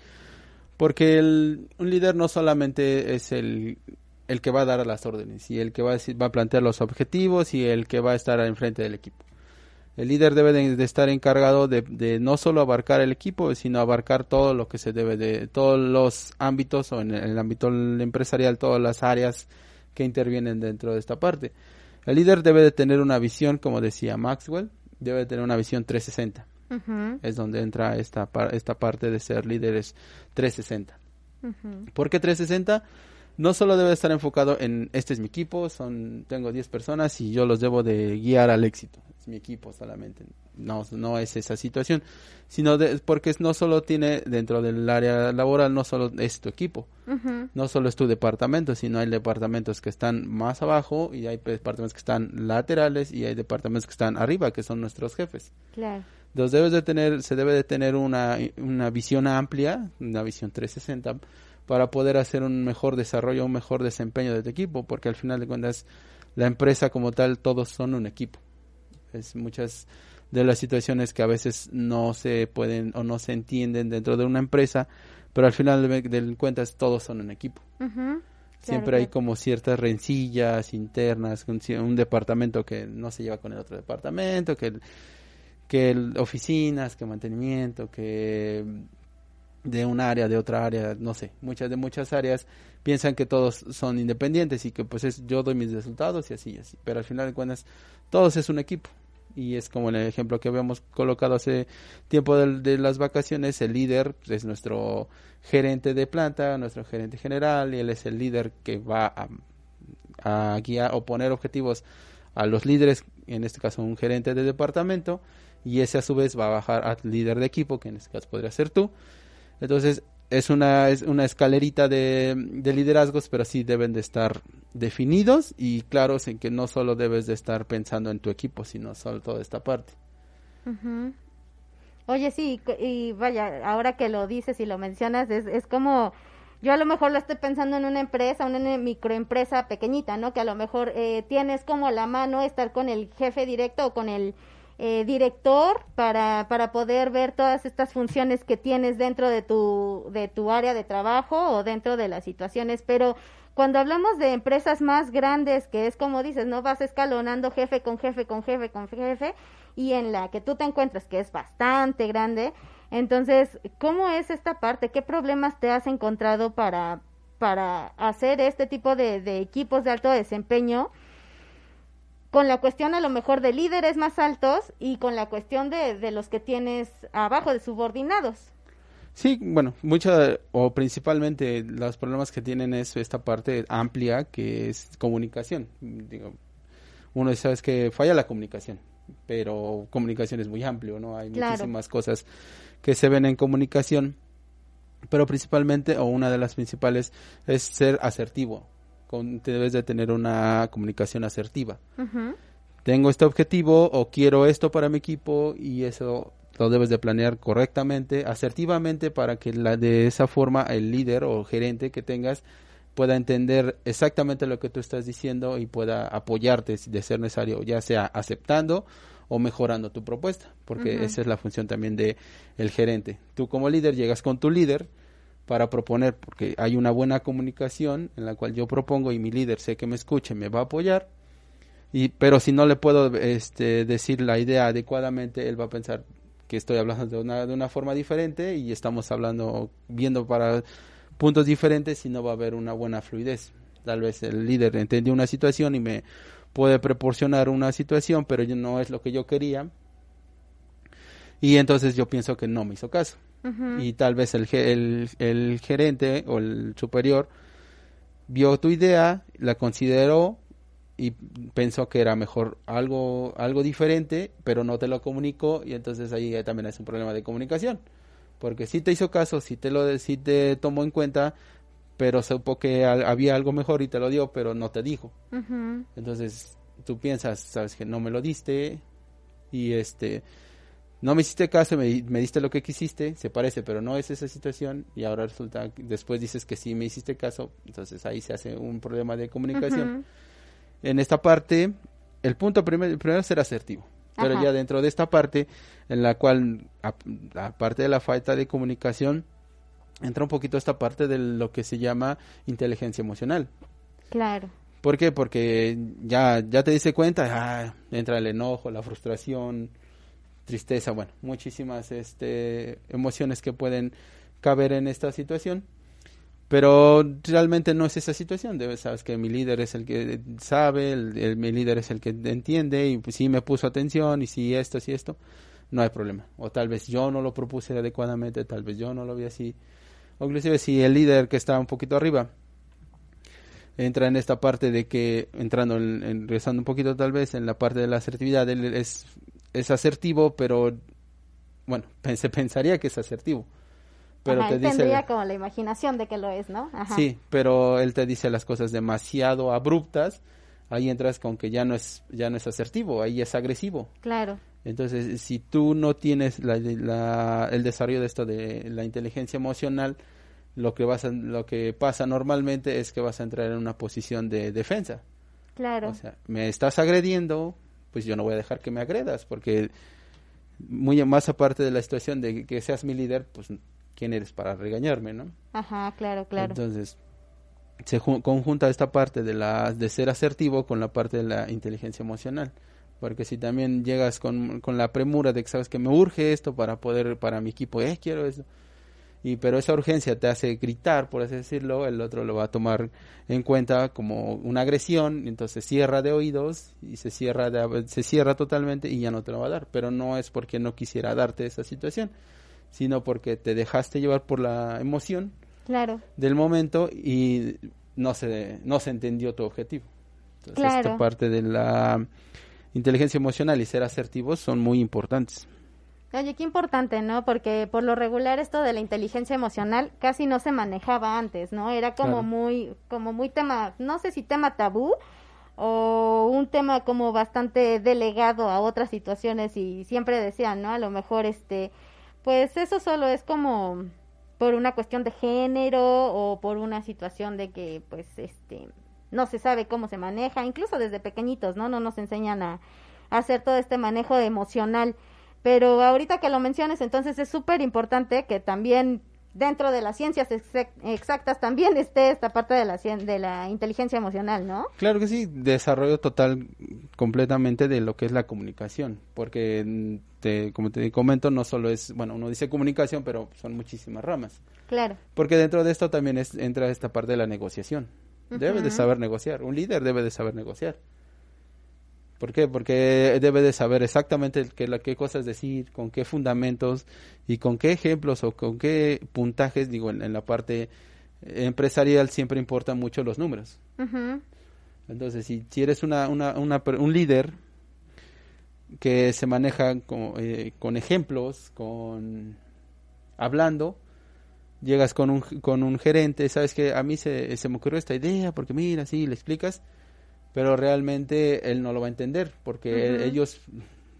Speaker 4: porque el, un líder no solamente es el, el que va a dar las órdenes y el que va a, va a plantear los objetivos y el que va a estar enfrente del equipo el líder debe de, estar encargado de, no solo abarcar el equipo, sino abarcar todo lo que se debe de todos los ámbitos o en el, ámbito empresarial, todas las áreas que intervienen dentro de esta parte. El líder debe de tener una visión, como decía Maxwell, debe de tener una visión 360. Es donde entra esta, esta parte de ser líderes 360. ¿Por qué 360? No solo debe estar enfocado en este es mi equipo, son tengo 10 personas y yo los debo de guiar al éxito mi equipo solamente. No, no es esa situación, sino porque no solo tiene dentro del área laboral, no solo es tu equipo, no solo es tu departamento, sino hay departamentos que están más abajo y hay departamentos que están laterales y hay departamentos que están arriba, que son nuestros jefes.
Speaker 3: Claro.
Speaker 4: Entonces debes de tener, se debe de tener una, una visión amplia, una visión 360, para poder hacer un mejor desarrollo, un mejor desempeño de tu equipo, porque al final de cuentas la empresa como tal, todos son un equipo. Es muchas de las situaciones que a veces no se pueden o no se entienden dentro de una empresa, pero al final de, cuentas todos son un equipo. Siempre hay como ciertas rencillas internas, un, departamento que no se lleva con el otro departamento, que, que oficinas, que mantenimiento, que de un área, de otra área, no sé, muchas de muchas áreas piensan que todos son independientes y que pues es yo doy mis resultados y así y así, pero al final de cuentas todos es un equipo y es como el ejemplo que habíamos colocado hace tiempo de, las vacaciones, el líder es nuestro gerente de planta, nuestro gerente general, y él es el líder que va a, a guiar o poner objetivos a los líderes, en este caso un gerente de departamento, y ese a su vez va a bajar al líder de equipo, que en este caso podría ser tú. Entonces, es una, es una escalerita de, liderazgos, pero sí deben de estar definidos y claros en que no solo debes de estar pensando en tu equipo, sino solo toda esta parte.
Speaker 3: Oye, sí, y vaya, ahora que lo dices y lo mencionas, es, es como, yo a lo mejor lo estoy pensando en una empresa, una microempresa pequeñita, ¿no? Que a lo mejor eh, tienes como la mano estar con el jefe directo o con el eh, director para, para poder ver todas estas funciones que tienes dentro de tu, de tu área de trabajo o dentro de las situaciones, pero cuando hablamos de empresas más grandes, que es como dices, no vas escalonando jefe con jefe con jefe con jefe, y en la que tú te encuentras, que es bastante grande, entonces, ¿cómo es esta parte? ¿Qué problemas te has encontrado para, para hacer este tipo de, de equipos de alto desempeño? Con la cuestión a lo mejor de líderes más altos y con la cuestión de, de los que tienes abajo de subordinados.
Speaker 4: Sí, bueno, mucha o principalmente los problemas que tienen es esta parte amplia que es comunicación. Digo, uno sabe que falla la comunicación, pero comunicación es muy amplio, ¿no? Hay muchísimas cosas que se ven en comunicación, pero principalmente o una de las principales es ser asertivo debes de tener una comunicación asertiva. Tengo este objetivo o quiero esto para mi equipo y eso lo debes de planear correctamente, asertivamente para que la, de esa forma el líder o gerente que tengas pueda entender exactamente lo que tú estás diciendo y pueda apoyarte de ser necesario, ya sea aceptando o mejorando tu propuesta, porque esa es la función también de el gerente. Tú como líder llegas con tu líder, para proponer, porque hay una buena comunicación en la cual yo propongo y mi líder sé que me escuche, me va a apoyar, y, pero si no le puedo este, decir la idea adecuadamente, él va a pensar que estoy hablando de una, de una forma diferente y estamos hablando, viendo para puntos diferentes y no va a haber una buena fluidez. Tal vez el líder entendió una situación y me puede proporcionar una situación, pero no es lo que yo quería. Y entonces yo pienso que no me hizo caso y tal vez el, el, el, gerente o el superior vio tu idea, la consideró y pensó que era mejor algo algo diferente, pero no te lo comunicó y entonces ahí también es un problema de comunicación, porque si te hizo caso, si te lo si te tomó en cuenta, pero supo que había algo mejor y te lo dio, pero no te dijo. Entonces tú piensas, sabes que no me lo diste y este no me hiciste caso, me, me diste lo que quisiste, se parece, pero no es esa situación y ahora resulta después dices que sí me hiciste caso, entonces ahí se hace un problema de comunicación en esta parte, el punto primero, primero es ser asertivo. Pero ya dentro de esta parte, en la cual, aparte de la falta de comunicación, entra un poquito esta parte de lo que se llama inteligencia emocional.
Speaker 3: Claro.
Speaker 4: ¿Por qué? Porque ya, ya te dice cuenta, ah, entra el enojo, la frustración, tristeza, bueno, muchísimas este, emociones que pueden caber en esta situación. Pero realmente no es esa situación. Debes sabes que mi líder es el que sabe, el, mi líder es el que entiende y pues, sí me puso atención y si esto, si esto, no hay problema. O tal vez yo no lo propuse adecuadamente, tal vez yo no lo vi así. O inclusive si el líder que está un poquito arriba entra en esta parte de que, entrando, en, regresando un poquito tal vez en la parte de la asertividad, él es, es asertivo, pero bueno, [laughs] se pensaría que es asertivo
Speaker 3: pero te dice tendría como la imaginación de que lo es, ¿no?
Speaker 4: Sí, pero él te dice las cosas demasiado abruptas, ahí entras con que ya no es ya no es asertivo, ahí es agresivo.
Speaker 3: Claro.
Speaker 4: Entonces, si tú no tienes la, el desarrollo de esto de la inteligencia emocional, lo que vas lo que pasa normalmente es que vas a entrar en una posición de defensa.
Speaker 3: Claro.
Speaker 4: O sea, me estás agrediendo, pues yo no voy a dejar que me agredas porque muy más aparte de la situación de que seas mi líder, pues quién eres para regañarme, ¿no?
Speaker 3: Ajá, claro, claro.
Speaker 4: Entonces, se conjunta esta parte de la de ser asertivo con la parte de la inteligencia emocional porque si también llegas con, con la premura de que sabes que me urge esto para poder para mi equipo eh quiero eso y pero esa urgencia te hace gritar por así decirlo el otro lo va a tomar en cuenta como una agresión entonces cierra de oídos y se cierra se cierra totalmente y ya no te lo va a dar pero no es porque no quisiera darte esa situación sino porque te dejaste llevar por la emoción
Speaker 3: claro.
Speaker 4: del momento y no se, no se entendió tu objetivo. Entonces, esta parte de la inteligencia emocional y ser asertivos son muy importantes.
Speaker 3: Oye, qué importante, ¿no? Porque por lo regular esto de la inteligencia emocional casi no se manejaba antes, ¿no? Era como muy, como muy tema, no sé si tema tabú o un tema como bastante delegado a otras situaciones y siempre decían, ¿no? A lo mejor este pues eso solo es como por una cuestión de género o por una situación de que pues este no se sabe cómo se maneja, incluso desde pequeñitos, ¿no? No nos enseñan a, hacer todo este manejo emocional. Pero ahorita que lo menciones, entonces es súper importante que también dentro de las ciencias exactas también esté esta parte de la, de la inteligencia emocional, ¿no?
Speaker 4: Claro que sí, desarrollo total completamente de lo que es la comunicación, porque te, como te comento, no solo es, bueno, uno dice comunicación, pero son muchísimas ramas.
Speaker 3: Claro.
Speaker 4: Porque dentro de esto también es, entra esta parte de la negociación. Debe de saber negociar, un líder debe de saber negociar. ¿Por qué? Porque debe de saber exactamente qué, qué cosas decir, con qué fundamentos y con qué ejemplos o con qué puntajes, digo, en, la parte empresarial siempre importan mucho los números. Entonces, si, si eres una, una, un líder que se maneja con, eh, con ejemplos, con hablando, llegas con un, con un gerente, sabes que a mí se, se me ocurrió esta idea, porque mira, sí, le explicas, pero realmente él no lo va a entender porque ellos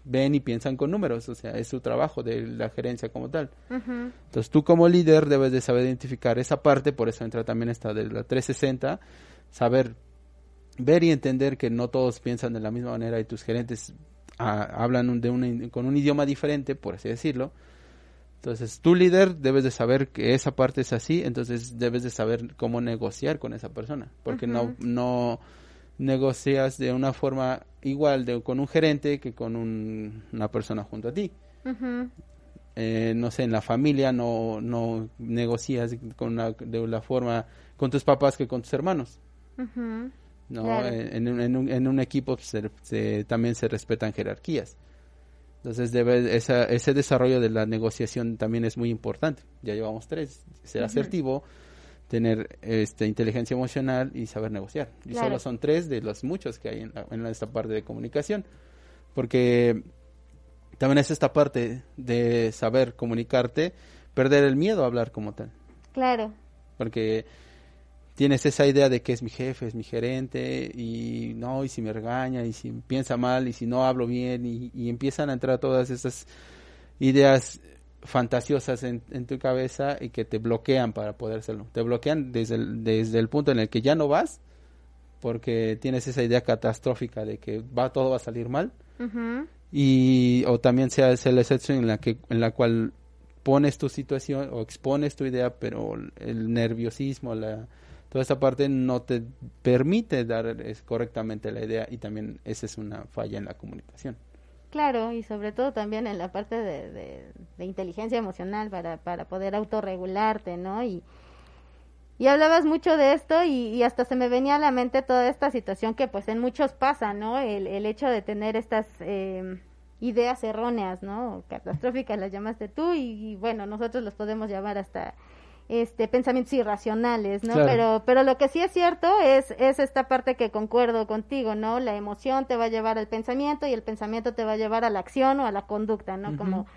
Speaker 4: ven y piensan con números, o sea, es su trabajo de la gerencia como tal. Entonces tú como líder debes de saber identificar esa parte, por eso entra también esta de la 360, saber ver y entender que no todos piensan de la misma manera y tus gerentes ah, hablan de con un idioma diferente, por así decirlo. Entonces, tu líder debes de saber que esa parte es así, entonces debes de saber cómo negociar con esa persona, porque no no negocias de una forma igual de, con un gerente que con una persona junto a ti. Eh, no sé, en la familia no, no negocias con de la forma con tus papás que con tus hermanos. ¿no? En, en, en, un, equipo se, también se respetan jerarquías. Entonces debe, esa, ese desarrollo de la negociación también es muy importante. Ya llevamos tres. Ser asertivo, tener este inteligencia emocional y saber negociar. Y
Speaker 3: Claro.
Speaker 4: solo son tres de los muchos que hay en, la- en esta parte de comunicación. Porque también es esta parte de saber comunicarte, perder el miedo a hablar como tal.
Speaker 3: Claro,
Speaker 4: Porque tienes esa idea de que es mi jefe, es mi gerente, y no, y si me regaña, y si piensa mal, y si no hablo bien, y, y empiezan a entrar todas esas ideas fantasiosas en, en tu cabeza y que te bloquean para poder hacerlo. Te bloquean desde el, desde el punto en el que ya no vas, porque tienes esa idea catastrófica de que va todo va a salir mal. Y o también sea esa la excepción en la que en la cual pones tu situación o expones tu idea pero el nerviosismo la toda esa parte no te permite dar es, correctamente la idea y también esa es una falla en la comunicación
Speaker 3: claro, y sobre todo también en la parte de, de- inteligencia emocional para, para poder autorregularte, ¿no? Y, y hablabas mucho de esto y, y hasta se me venía a la mente toda esta situación que pues en muchos pasa, ¿no? El, el hecho de tener estas eh, ideas erróneas, ¿no? Catastróficas las llamaste tú y, y, bueno, nosotros los podemos llamar hasta este pensamientos irracionales, ¿no?
Speaker 4: Claro.
Speaker 3: Pero pero lo que sí es cierto es es esta parte que concuerdo contigo, ¿no? La emoción te va a llevar al pensamiento y el pensamiento te va a llevar a la acción o a la conducta, ¿no? Como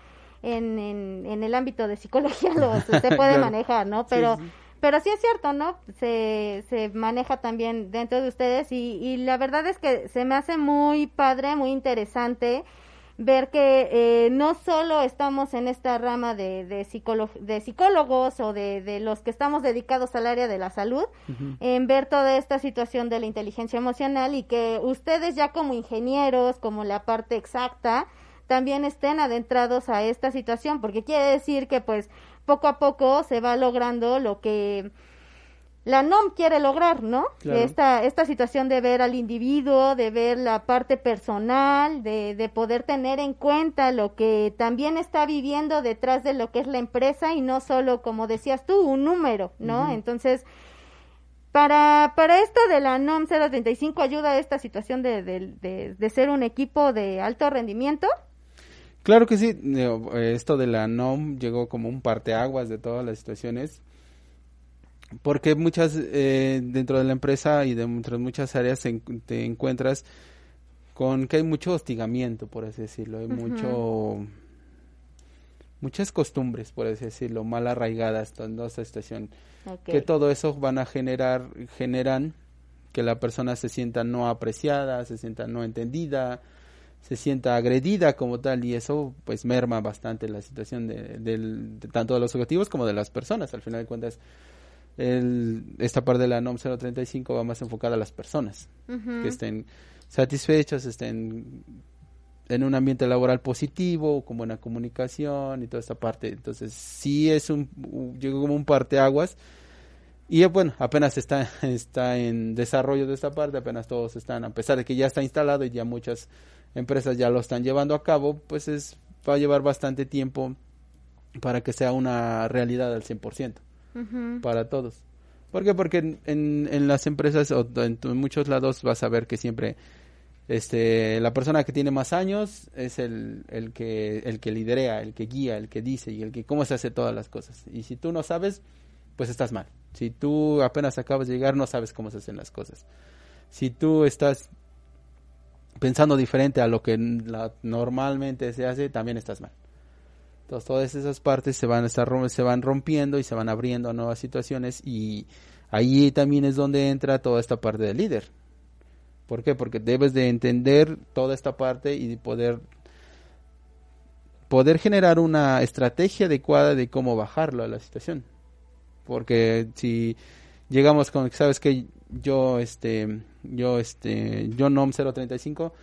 Speaker 3: en, en, en el ámbito de psicología lo, [laughs] se puede
Speaker 4: Claro.
Speaker 3: manejar, ¿no? Pero
Speaker 4: sí.
Speaker 3: pero sí es cierto, ¿no? Se, se maneja también dentro de ustedes y, y la verdad es que se me hace muy padre, muy interesante ver que eh, no solo estamos en esta rama de, de, de psicólogos o de, de los que estamos dedicados al área de la salud, en ver toda esta situación de la inteligencia emocional y que ustedes ya como ingenieros, como la parte exacta, también estén adentrados a esta situación, porque quiere decir que pues poco a poco se va logrando lo que la NOM quiere lograr, ¿no?
Speaker 4: Claro.
Speaker 3: Esta, esta situación de ver al individuo, de ver la parte personal, de, de poder tener en cuenta lo que también está viviendo detrás de lo que es la empresa y no solo, como decías tú, un número, ¿no? Entonces, para, para esto de la NOM 035 ayuda a esta situación de, de, de, de ser un equipo de alto rendimiento.
Speaker 4: Claro que sí, esto de la NOM llegó como un parteaguas de todas las situaciones, porque muchas, eh, dentro de la empresa y dentro de muchas áreas te encuentras con que hay mucho hostigamiento, por así decirlo, hay mucho, muchas costumbres, por así decirlo, mal arraigadas en toda esta situación, que todo eso van a generar, generan que la persona se sienta no apreciada, se sienta no entendida, se sienta agredida como tal y eso pues merma bastante la situación de, del- de tanto de los objetivos como de las personas. Al final de cuentas, el, esta parte de la NOM 035 va más enfocada a las personas, que estén satisfechos, estén en un ambiente laboral positivo, con buena comunicación y toda esta parte. Entonces, sí es un, llegó como un parteaguas. Y eh, bueno, apenas está, [laughs] está en desarrollo de esta parte, apenas todos están, a pesar de que ya está instalado y ya muchas empresas ya lo están llevando a cabo, pues es, va a llevar bastante tiempo para que sea una realidad al 100% Para todos. ¿Por qué? Porque en, en, las empresas o en, en muchos lados vas a ver que siempre este la persona que tiene más años es el, el que el que liderea, el que guía, el que dice y el que cómo se hace todas las cosas. Y si tú no sabes, pues estás mal. Si tú apenas acabas de llegar, no sabes cómo se hacen las cosas. Si tú estás pensando diferente a lo que normalmente se hace, también estás mal. Entonces todas esas partes se van a estar se van rompiendo y se van abriendo a nuevas situaciones y ahí también es donde entra toda esta parte del líder. ¿Por qué? Porque debes de entender toda esta parte y poder poder generar una estrategia adecuada de cómo bajarlo a la situación. Porque si llegamos con sabes que yo este yo este yo NOM 035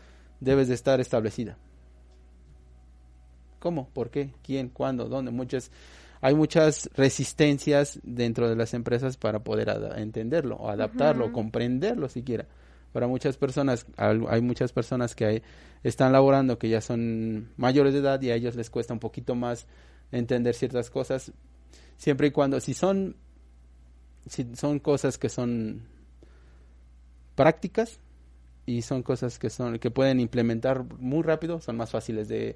Speaker 4: debes de estar establecida. ¿Cómo? ¿Por qué? ¿Quién? ¿Cuándo? ¿Dónde? Muchas hay muchas resistencias dentro de las empresas para poder entenderlo o adaptarlo,
Speaker 3: Ujú.
Speaker 4: comprenderlo siquiera. Para muchas personas, hay muchas personas que hay- están laborando que ya son mayores de edad y a ellos les cuesta un poquito más entender ciertas cosas, siempre y cuando, si son, si son cosas que son prácticas y son cosas que son, que pueden implementar muy rápido, son más fáciles de,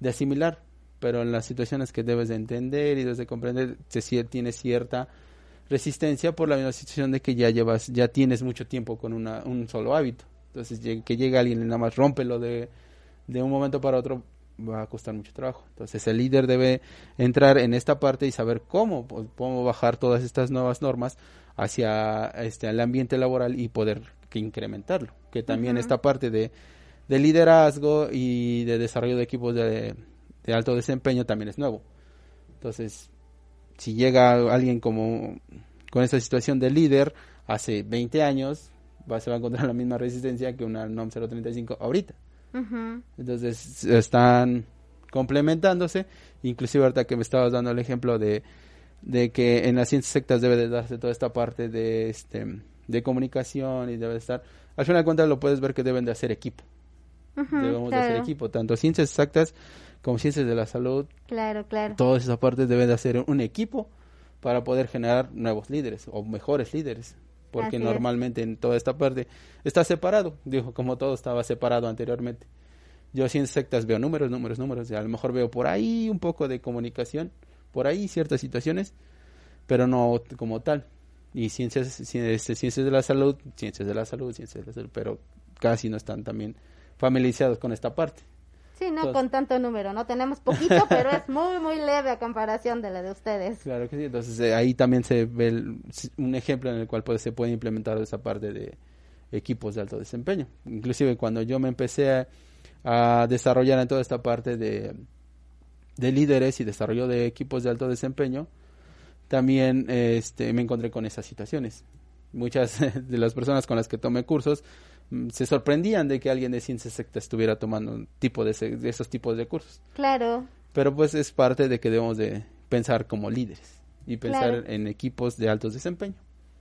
Speaker 4: de asimilar, pero en las situaciones que debes de entender y debes de comprender, se tiene cierta resistencia por la misma situación de que ya llevas, ya tienes mucho tiempo con una, un solo hábito. Entonces, que llegue alguien y nada más rompe lo de, de un momento para otro, va a costar mucho trabajo. Entonces, el líder debe entrar en esta parte y saber cómo, cómo bajar todas estas nuevas normas hacia este, el ambiente laboral y poder que incrementarlo. Que también esta parte de, de liderazgo y de desarrollo de equipos de, de alto desempeño también es nuevo. Entonces, si llega alguien como con esta situación de líder hace 20 años, va, se va a encontrar la misma resistencia que una NOM 035 ahorita. Entonces están complementándose, inclusive ahorita que me estabas dando el ejemplo de, de que en las ciencias sectas debe de darse toda esta parte de este de comunicación y debe de estar, al final de cuentas lo puedes ver que deben de hacer equipo. Debemos de hacer equipo, tanto ciencias exactas como ciencias de la salud.
Speaker 3: Claro, claro.
Speaker 4: Todas esas partes deben de hacer un equipo para poder generar nuevos líderes o mejores líderes. Porque normalmente en toda esta parte está separado. Dijo, como todo estaba separado anteriormente. Yo ciencias sectas veo números, números, números. Y a lo mejor veo por ahí un poco de comunicación, por ahí ciertas situaciones, pero no como tal. Y ciencias, este, ciencias de la salud, ciencias de la salud, ciencias de la salud, pero casi no están también familiarizados con esta parte.
Speaker 3: Sí, no con tanto número, no tenemos poquito, [laughs] pero es muy, muy leve a comparación de la de ustedes.
Speaker 4: Claro que sí, entonces eh, ahí también se ve un ejemplo en el cual pues, se puede implementar esa parte de equipos de alto desempeño. Inclusive cuando yo me empecé a, desarrollar en toda esta parte de, de líderes y desarrollo de equipos de alto desempeño, también este, me encontré con esas situaciones. Muchas [laughs] de las personas con las que tomé cursos se sorprendían de que alguien de ciencia secta estuviera tomando un tipo de, esos tipos de cursos.
Speaker 3: Claro.
Speaker 4: Pero pues es parte de que debemos de pensar como líderes y pensar en equipos de altos desempeño.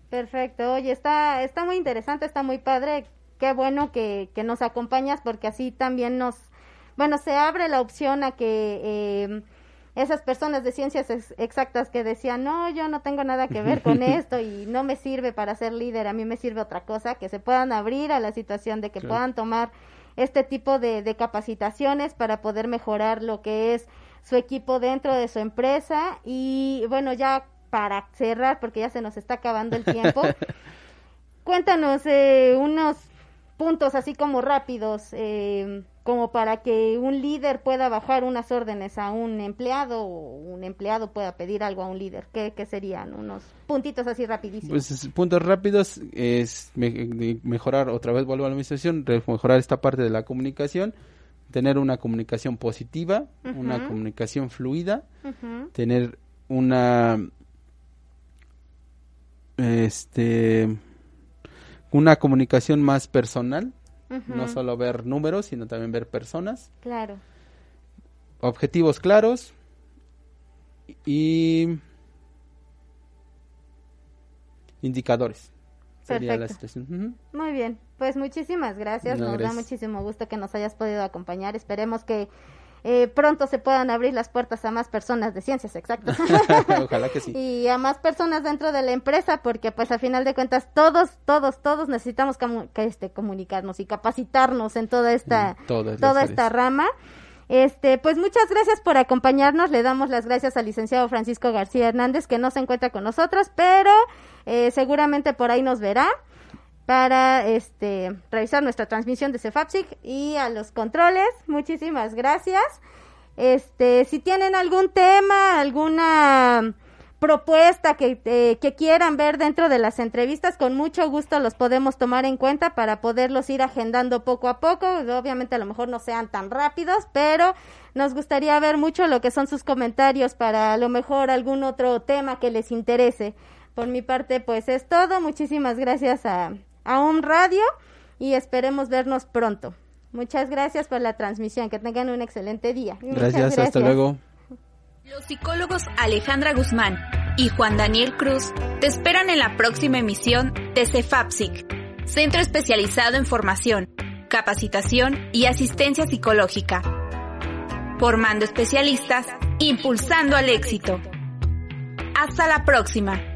Speaker 3: Perfecto. Oye, está, está muy interesante, está muy padre. Qué bueno que, que nos acompañas porque así también nos, bueno, se abre la opción a que eh, esas personas de ciencias exactas que decían, no, yo no tengo nada que ver con [laughs] esto y no me sirve para ser líder, a mí me sirve otra cosa, que se puedan abrir a la situación de que puedan tomar este tipo de, de, capacitaciones para poder mejorar lo que es su equipo dentro de su empresa y bueno, ya para cerrar, porque ya se nos está acabando el tiempo, [laughs] cuéntanos eh, unos puntos así como rápidos. Eh, como para que un líder pueda bajar unas órdenes a un empleado o un empleado pueda pedir algo a un líder? ¿Qué, serían unos puntitos así rapidísimos?
Speaker 4: Pues puntos rápidos es mejorar, otra vez vuelvo a la administración, mejorar esta parte de la comunicación, tener una comunicación positiva, una comunicación fluida, tener una este una comunicación más personal no solo ver números, sino también ver personas.
Speaker 3: Claro.
Speaker 4: Objetivos claros y indicadores. Sería la situación.
Speaker 3: Muy bien, pues muchísimas gracias. nos da muchísimo gusto que nos hayas podido acompañar. Esperemos que eh, pronto se puedan abrir las puertas a más personas de ciencias exactas. [laughs]
Speaker 4: Ojalá que sí. [laughs]
Speaker 3: Y a más personas dentro de la empresa, porque pues a final de cuentas todos, todos, todos necesitamos que este, comunicarnos y capacitarnos en toda esta, toda esta rama. Este, pues muchas gracias por acompañarnos. Le damos las gracias al licenciado Francisco García Hernández, que no se encuentra con nosotros, pero eh, seguramente por ahí nos verá para este revisar nuestra transmisión de CEFAPSIC y a los controles. Muchísimas gracias. Este, si tienen algún tema, alguna propuesta que, eh, que quieran ver dentro de las entrevistas, con mucho gusto los podemos tomar en cuenta para poderlos ir agendando poco a poco. Obviamente a lo mejor no sean tan rápidos, pero nos gustaría ver mucho lo que son sus comentarios para a lo mejor algún otro tema que les interese. Por mi parte, pues es todo. Muchísimas gracias a, a un radio y esperemos vernos pronto. Muchas gracias por la transmisión. Que tengan un excelente día.
Speaker 4: Gracias, hasta luego.
Speaker 2: Los psicólogos Alejandra Guzmán y Juan Daniel Cruz te esperan en la próxima emisión de CEFAPSIC, Centro Especializado en Formación, Capacitación y Asistencia Psicológica. Formando especialistas, impulsando al éxito. Hasta la próxima.